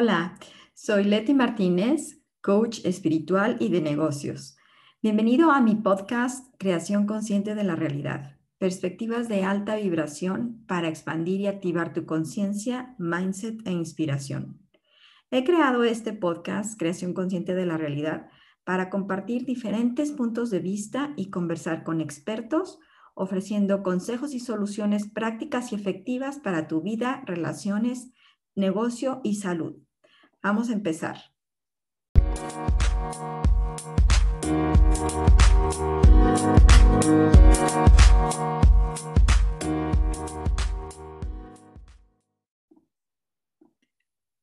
Hola, soy Leti Martínez, coach espiritual y de negocios. Bienvenido a mi podcast Creación Consciente de la Realidad. Perspectivas de alta vibración para expandir y activar tu conciencia, mindset e inspiración. He creado este podcast Creación Consciente de la Realidad para compartir diferentes puntos de vista y conversar con expertos, ofreciendo consejos y soluciones prácticas y efectivas para tu vida, relaciones, negocio y salud. Vamos a empezar.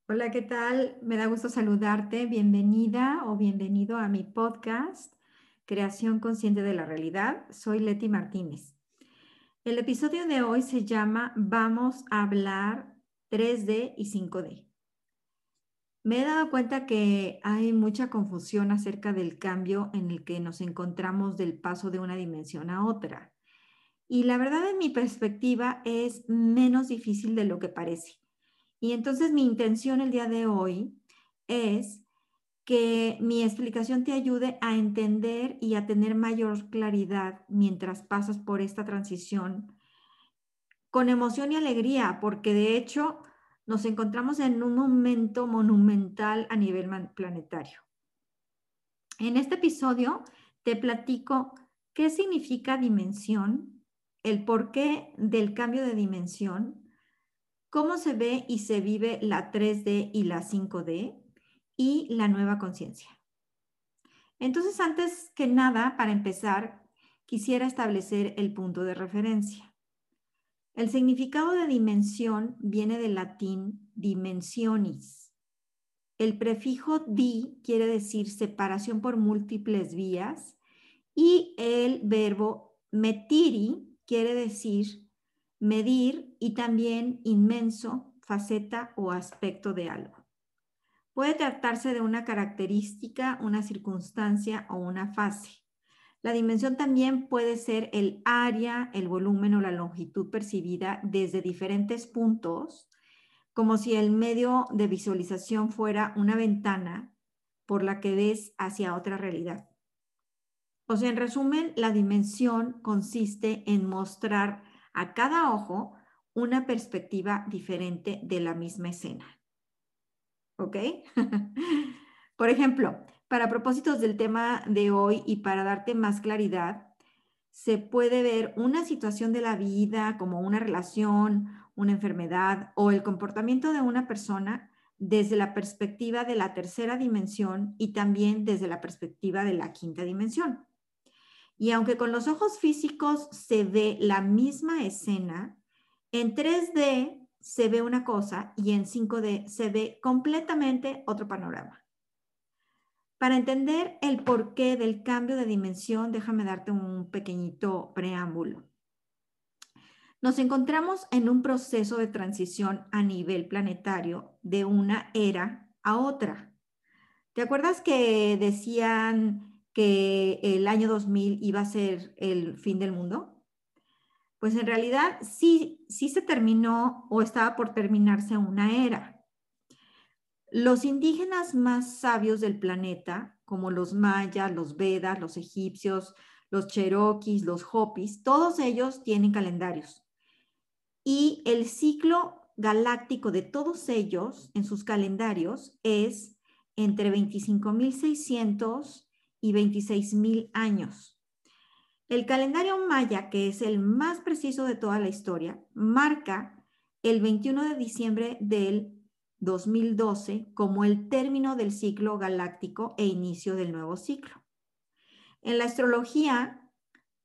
Hola, ¿qué tal? Me da gusto saludarte. Bienvenida o bienvenido a mi podcast, Creación Consciente de la Realidad. Soy Leti Martínez. El episodio de hoy se llama Vamos a hablar 3D y 5D. Me he dado cuenta que hay mucha confusión acerca del cambio en el que nos encontramos del paso de una dimensión a otra. Y la verdad, en mi perspectiva, es menos difícil de lo que parece. Y entonces mi intención el día de hoy es que mi explicación te ayude a entender y a tener mayor claridad mientras pasas por esta transición con emoción y alegría, porque de hecho nos encontramos en un momento monumental a nivel planetario. En este episodio te platico qué significa dimensión, el porqué del cambio de dimensión, cómo se ve y se vive la 3D y la 5D y la nueva conciencia. Entonces, antes que nada, para empezar, quisiera establecer el punto de referencia. El significado de dimensión viene del latín dimensionis. El prefijo di quiere decir separación por múltiples vías y el verbo metiri quiere decir medir y también inmenso, faceta o aspecto de algo. Puede tratarse de una característica, una circunstancia o una fase. La dimensión también puede ser el área, el volumen o la longitud percibida desde diferentes puntos, como si el medio de visualización fuera una ventana por la que ves hacia otra realidad. O sea, en resumen, la dimensión consiste en mostrar a cada ojo una perspectiva diferente de la misma escena. ¿Ok? Por ejemplo, para propósitos del tema de hoy y para darte más claridad, se puede ver una situación de la vida como una relación, una enfermedad o el comportamiento de una persona desde la perspectiva de la tercera dimensión y también desde la perspectiva de la quinta dimensión. Y aunque con los ojos físicos se ve la misma escena, en 3D se ve una cosa y en 5D se ve completamente otro panorama. Para entender el porqué del cambio de dimensión, déjame darte un pequeñito preámbulo. Nos encontramos en un proceso de transición a nivel planetario de una era a otra. ¿Te acuerdas que decían que el año 2000 iba a ser el fin del mundo? Pues en realidad sí, sí se terminó o estaba por terminarse una era. Los indígenas más sabios del planeta, como los mayas, los vedas, los egipcios, los cherokees, los hopis, todos ellos tienen calendarios. Y el ciclo galáctico de todos ellos en sus calendarios es entre 25.600 y 26 mil años. El calendario maya, que es el más preciso de toda la historia, marca el 21 de diciembre del 2012 como el término del ciclo galáctico e inicio del nuevo ciclo. En la astrología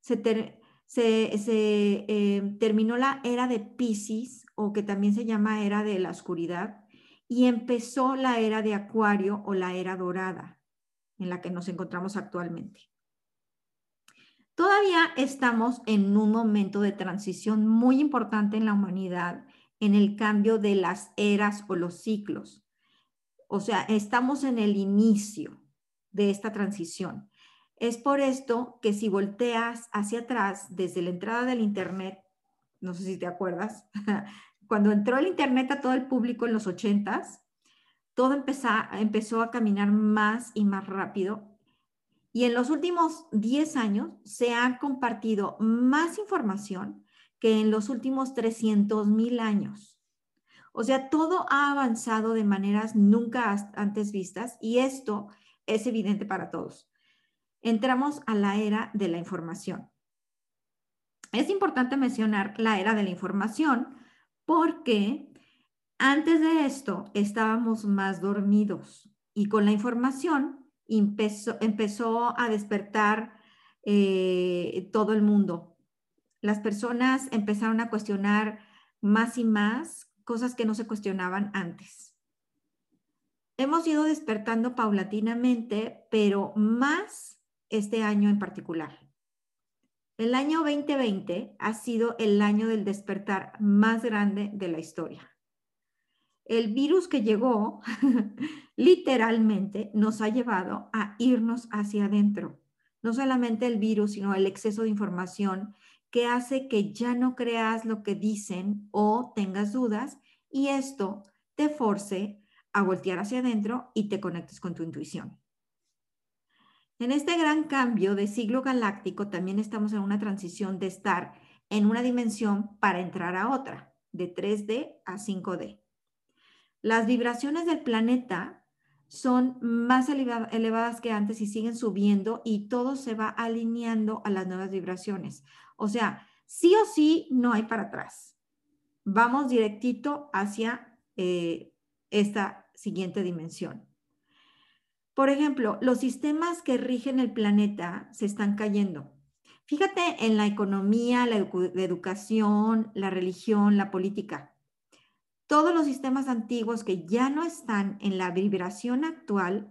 se, eh, terminó la era de Pisces, o que también se llama era de la oscuridad, y empezó la era de Acuario o la era dorada en la que nos encontramos actualmente. Todavía estamos en un momento de transición muy importante en la humanidad en el cambio de las eras o los ciclos. O sea, estamos en el inicio de esta transición. Es por esto que si volteas hacia atrás desde la entrada del Internet, no sé si te acuerdas, cuando entró el Internet a todo el público en los ochentas, todo empezó a caminar más y más rápido. Y en los últimos 10 años se ha compartido más información que en los últimos 300 mil años. O sea, todo ha avanzado de maneras nunca antes vistas y esto es evidente para todos. Entramos a la era de la información. Es importante mencionar la era de la información porque antes de esto estábamos más dormidos y con la información empezó, a despertar eh, todo el mundo. Las personas empezaron a cuestionar más y más cosas que no se cuestionaban antes. Hemos ido despertando paulatinamente, pero más este año en particular. El año 2020 ha sido el año del despertar más grande de la historia. El virus que llegó literalmente nos ha llevado a irnos hacia adentro. No solamente el virus, sino el exceso de información que hace que ya no creas lo que dicen o tengas dudas y esto te force a voltear hacia adentro y te conectes con tu intuición. En este gran cambio de siglo galáctico también estamos en una transición de estar en una dimensión para entrar a otra, de 3D a 5D. Las vibraciones del planeta son más elevadas que antes y siguen subiendo y todo se va alineando a las nuevas vibraciones. O sea, sí o sí no hay para atrás. Vamos directito hacia eh, esta siguiente dimensión. Por ejemplo, los sistemas que rigen el planeta se están cayendo. Fíjate en la economía, la educación, la religión, la política todos los sistemas antiguos que ya no están en la vibración actual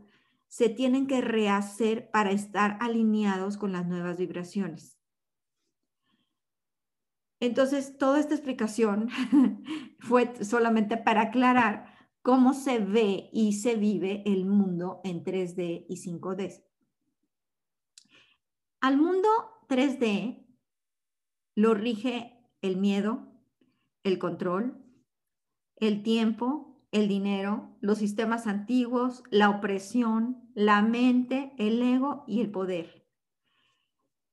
se tienen que rehacer para estar alineados con las nuevas vibraciones. Entonces, toda esta explicación fue solamente para aclarar cómo se ve y se vive el mundo en 3D y 5D. Al mundo 3D lo rige el miedo, el control, el tiempo, el dinero, los sistemas antiguos, la opresión, la mente, el ego y el poder.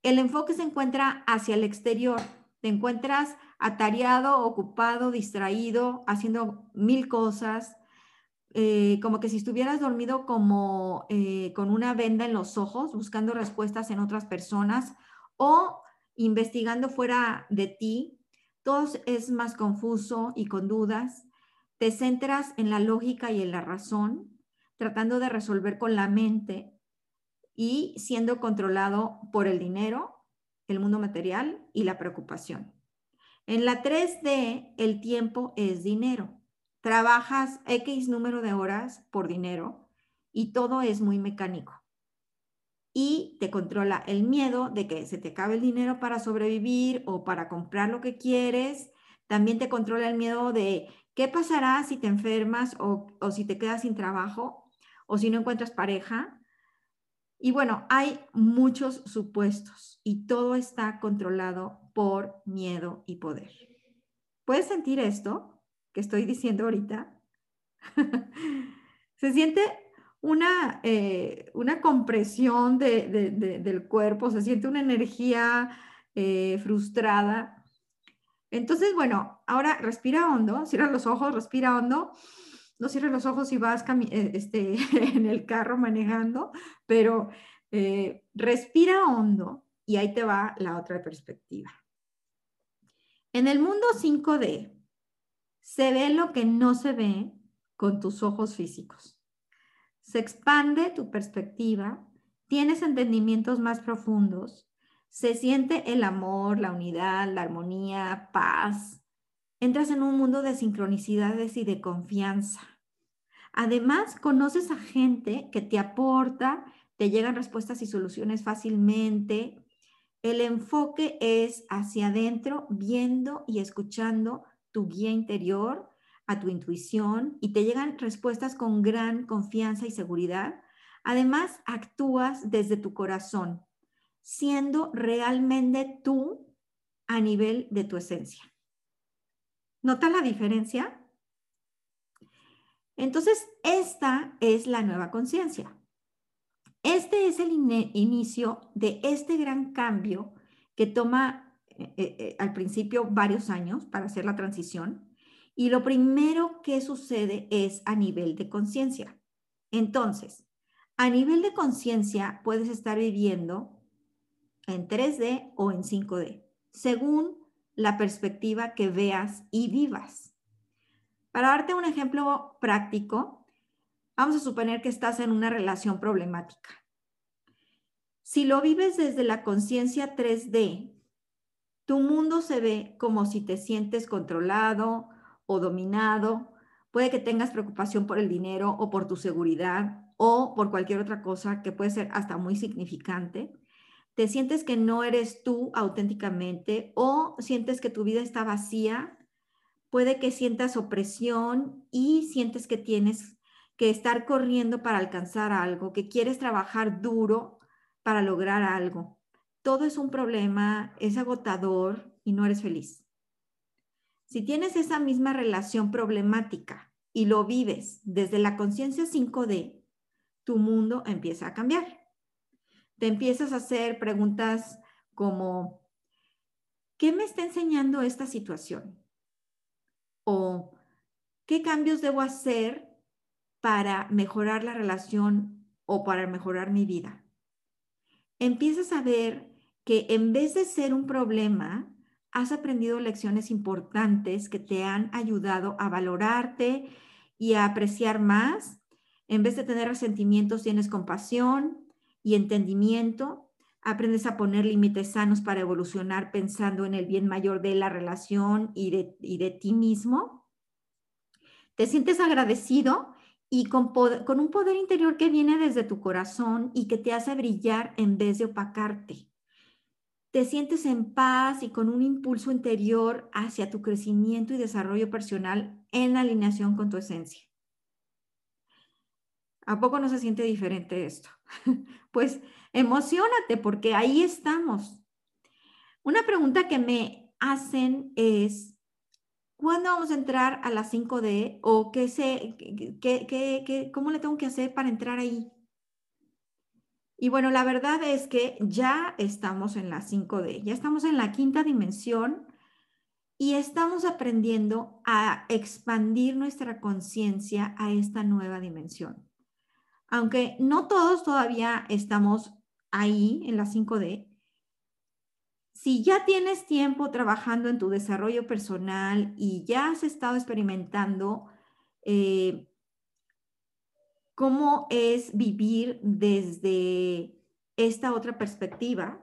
El enfoque se encuentra hacia el exterior. Te encuentras atareado, ocupado, distraído, haciendo mil cosas, eh, como que si estuvieras dormido como eh, con una venda en los ojos, buscando respuestas en otras personas o investigando fuera de ti. Todo es más confuso y con dudas te centras en la lógica y en la razón, tratando de resolver con la mente y siendo controlado por el dinero, el mundo material y la preocupación. En la 3D, el tiempo es dinero. Trabajas X número de horas por dinero y todo es muy mecánico. Y te controla el miedo de que se te acabe el dinero para sobrevivir o para comprar lo que quieres. También te controla el miedo de ¿Qué pasará si te enfermas o, si te quedas sin trabajo o si no encuentras pareja? Y bueno, hay muchos supuestos y todo está controlado por miedo y poder. ¿Puedes sentir esto que estoy diciendo ahorita? Se siente una, eh, una compresión del cuerpo, se siente una energía eh, frustrada entonces, bueno, ahora respira hondo, cierra los ojos, respira hondo. No cierres los ojos si vas eh, este, en el carro manejando, pero eh, respira hondo y ahí te va la otra perspectiva. En el mundo 5D se ve lo que no se ve con tus ojos físicos. Se expande tu perspectiva, tienes entendimientos más profundos se siente el amor, la unidad, la armonía, paz. Entras en un mundo de sincronicidades y de confianza. Además, conoces a gente que te aporta, te llegan respuestas y soluciones fácilmente. El enfoque es hacia adentro, viendo y escuchando tu guía interior, a tu intuición, y te llegan respuestas con gran confianza y seguridad. Además, actúas desde tu corazón, siendo realmente tú a nivel de tu esencia. ¿Nota la diferencia? Entonces, esta es la nueva conciencia. Este es el inicio de este gran cambio que toma eh, eh, al principio varios años para hacer la transición. Y lo primero que sucede es a nivel de conciencia. Entonces, a nivel de conciencia puedes estar viviendo en 3D o en 5D, según la perspectiva que veas y vivas. Para darte un ejemplo práctico, vamos a suponer que estás en una relación problemática. Si lo vives desde la conciencia 3D, tu mundo se ve como si te sientes controlado o dominado. Puede que tengas preocupación por el dinero o por tu seguridad o por cualquier otra cosa que puede ser hasta muy significante. Te sientes que no eres tú auténticamente o sientes que tu vida está vacía puede que sientas opresión y sientes que tienes que estar corriendo para alcanzar algo, que quieres trabajar duro para lograr algo. Todo es un problema, es agotador y no eres feliz. Si tienes esa misma relación problemática y lo vives desde la conciencia 5D, tu mundo empieza a cambiar. Te empiezas a hacer preguntas como, ¿qué me está enseñando esta situación? o qué cambios debo hacer para mejorar la relación o para mejorar mi vida. Empiezas a ver que en vez de ser un problema, has aprendido lecciones importantes que te han ayudado a valorarte y a apreciar más. En vez de tener resentimientos, tienes compasión y entendimiento. Aprendes a poner límites sanos para evolucionar pensando en el bien mayor de la relación y de, ti mismo. Te sientes agradecido y con, con un poder interior que viene desde tu corazón y que te hace brillar en vez de opacarte. Te sientes en paz y con un impulso interior hacia tu crecimiento y desarrollo personal en alineación con tu esencia. ¿A poco no se siente diferente esto? pues emocionate porque ahí estamos. Una pregunta que me hacen es, ¿cuándo vamos a entrar a la 5D o qué sé, qué, cómo le tengo que hacer para entrar ahí? Y bueno, la verdad es que ya estamos en la 5D, ya estamos en la quinta dimensión y estamos aprendiendo a expandir nuestra conciencia a esta nueva dimensión aunque no todos todavía estamos ahí en la 5D, si ya tienes tiempo trabajando en tu desarrollo personal y ya has estado experimentando eh, cómo es vivir desde esta otra perspectiva,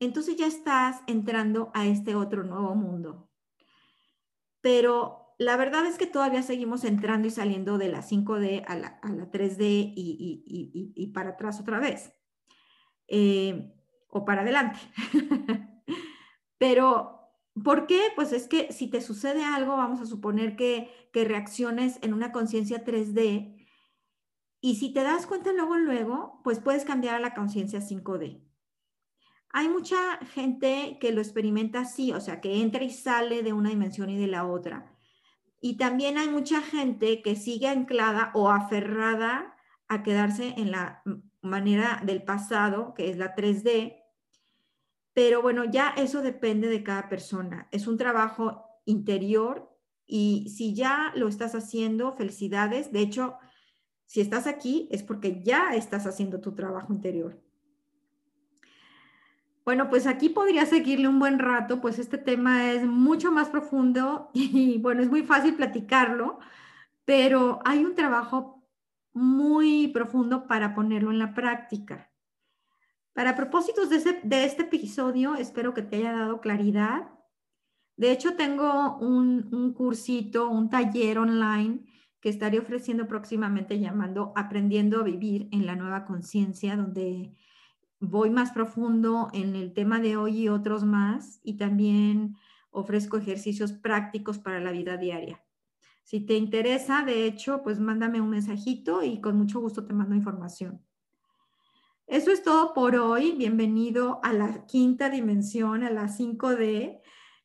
entonces ya estás entrando a este otro nuevo mundo. Pero la verdad es que todavía seguimos entrando y saliendo de la 5D a la, 3D y, para atrás otra vez. Eh, o para adelante. Pero, ¿por qué? Pues es que si te sucede algo, vamos a suponer que, que reacciones en una conciencia 3D. Y si te das cuenta luego, luego, pues puedes cambiar a la conciencia 5D. Hay mucha gente que lo experimenta así, o sea, que entra y sale de una dimensión y de la otra. Y también hay mucha gente que sigue anclada o aferrada a quedarse en la manera del pasado, que es la 3D. Pero bueno, ya eso depende de cada persona. Es un trabajo interior y si ya lo estás haciendo, felicidades. De hecho, si estás aquí es porque ya estás haciendo tu trabajo interior. Bueno, pues aquí podría seguirle un buen rato, pues este tema es mucho más profundo y bueno, es muy fácil platicarlo, pero hay un trabajo muy profundo para ponerlo en la práctica. Para propósitos de, este episodio, espero que te haya dado claridad. De hecho, tengo un, un cursito, un taller online que estaré ofreciendo próximamente llamando Aprendiendo a Vivir en la Nueva Conciencia, donde voy más profundo en el tema de hoy y otros más y también ofrezco ejercicios prácticos para la vida diaria. Si te interesa, de hecho, pues mándame un mensajito y con mucho gusto te mando información. Eso es todo por hoy. Bienvenido a la quinta dimensión, a la 5D.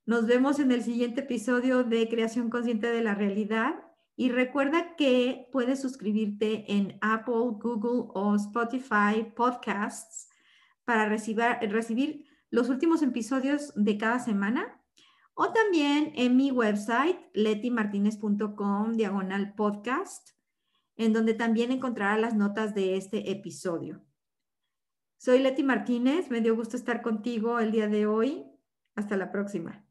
Nos vemos en el siguiente episodio de Creación Consciente de la Realidad Y recuerda que puedes suscribirte en Apple, Google o Spotify Podcasts para recibir, los últimos episodios de cada semana o también en mi website letimartinez.com diagonal podcast, en donde también encontrarás las notas de este episodio. Soy Leti Martínez, me dio gusto estar contigo el día de hoy. Hasta la próxima.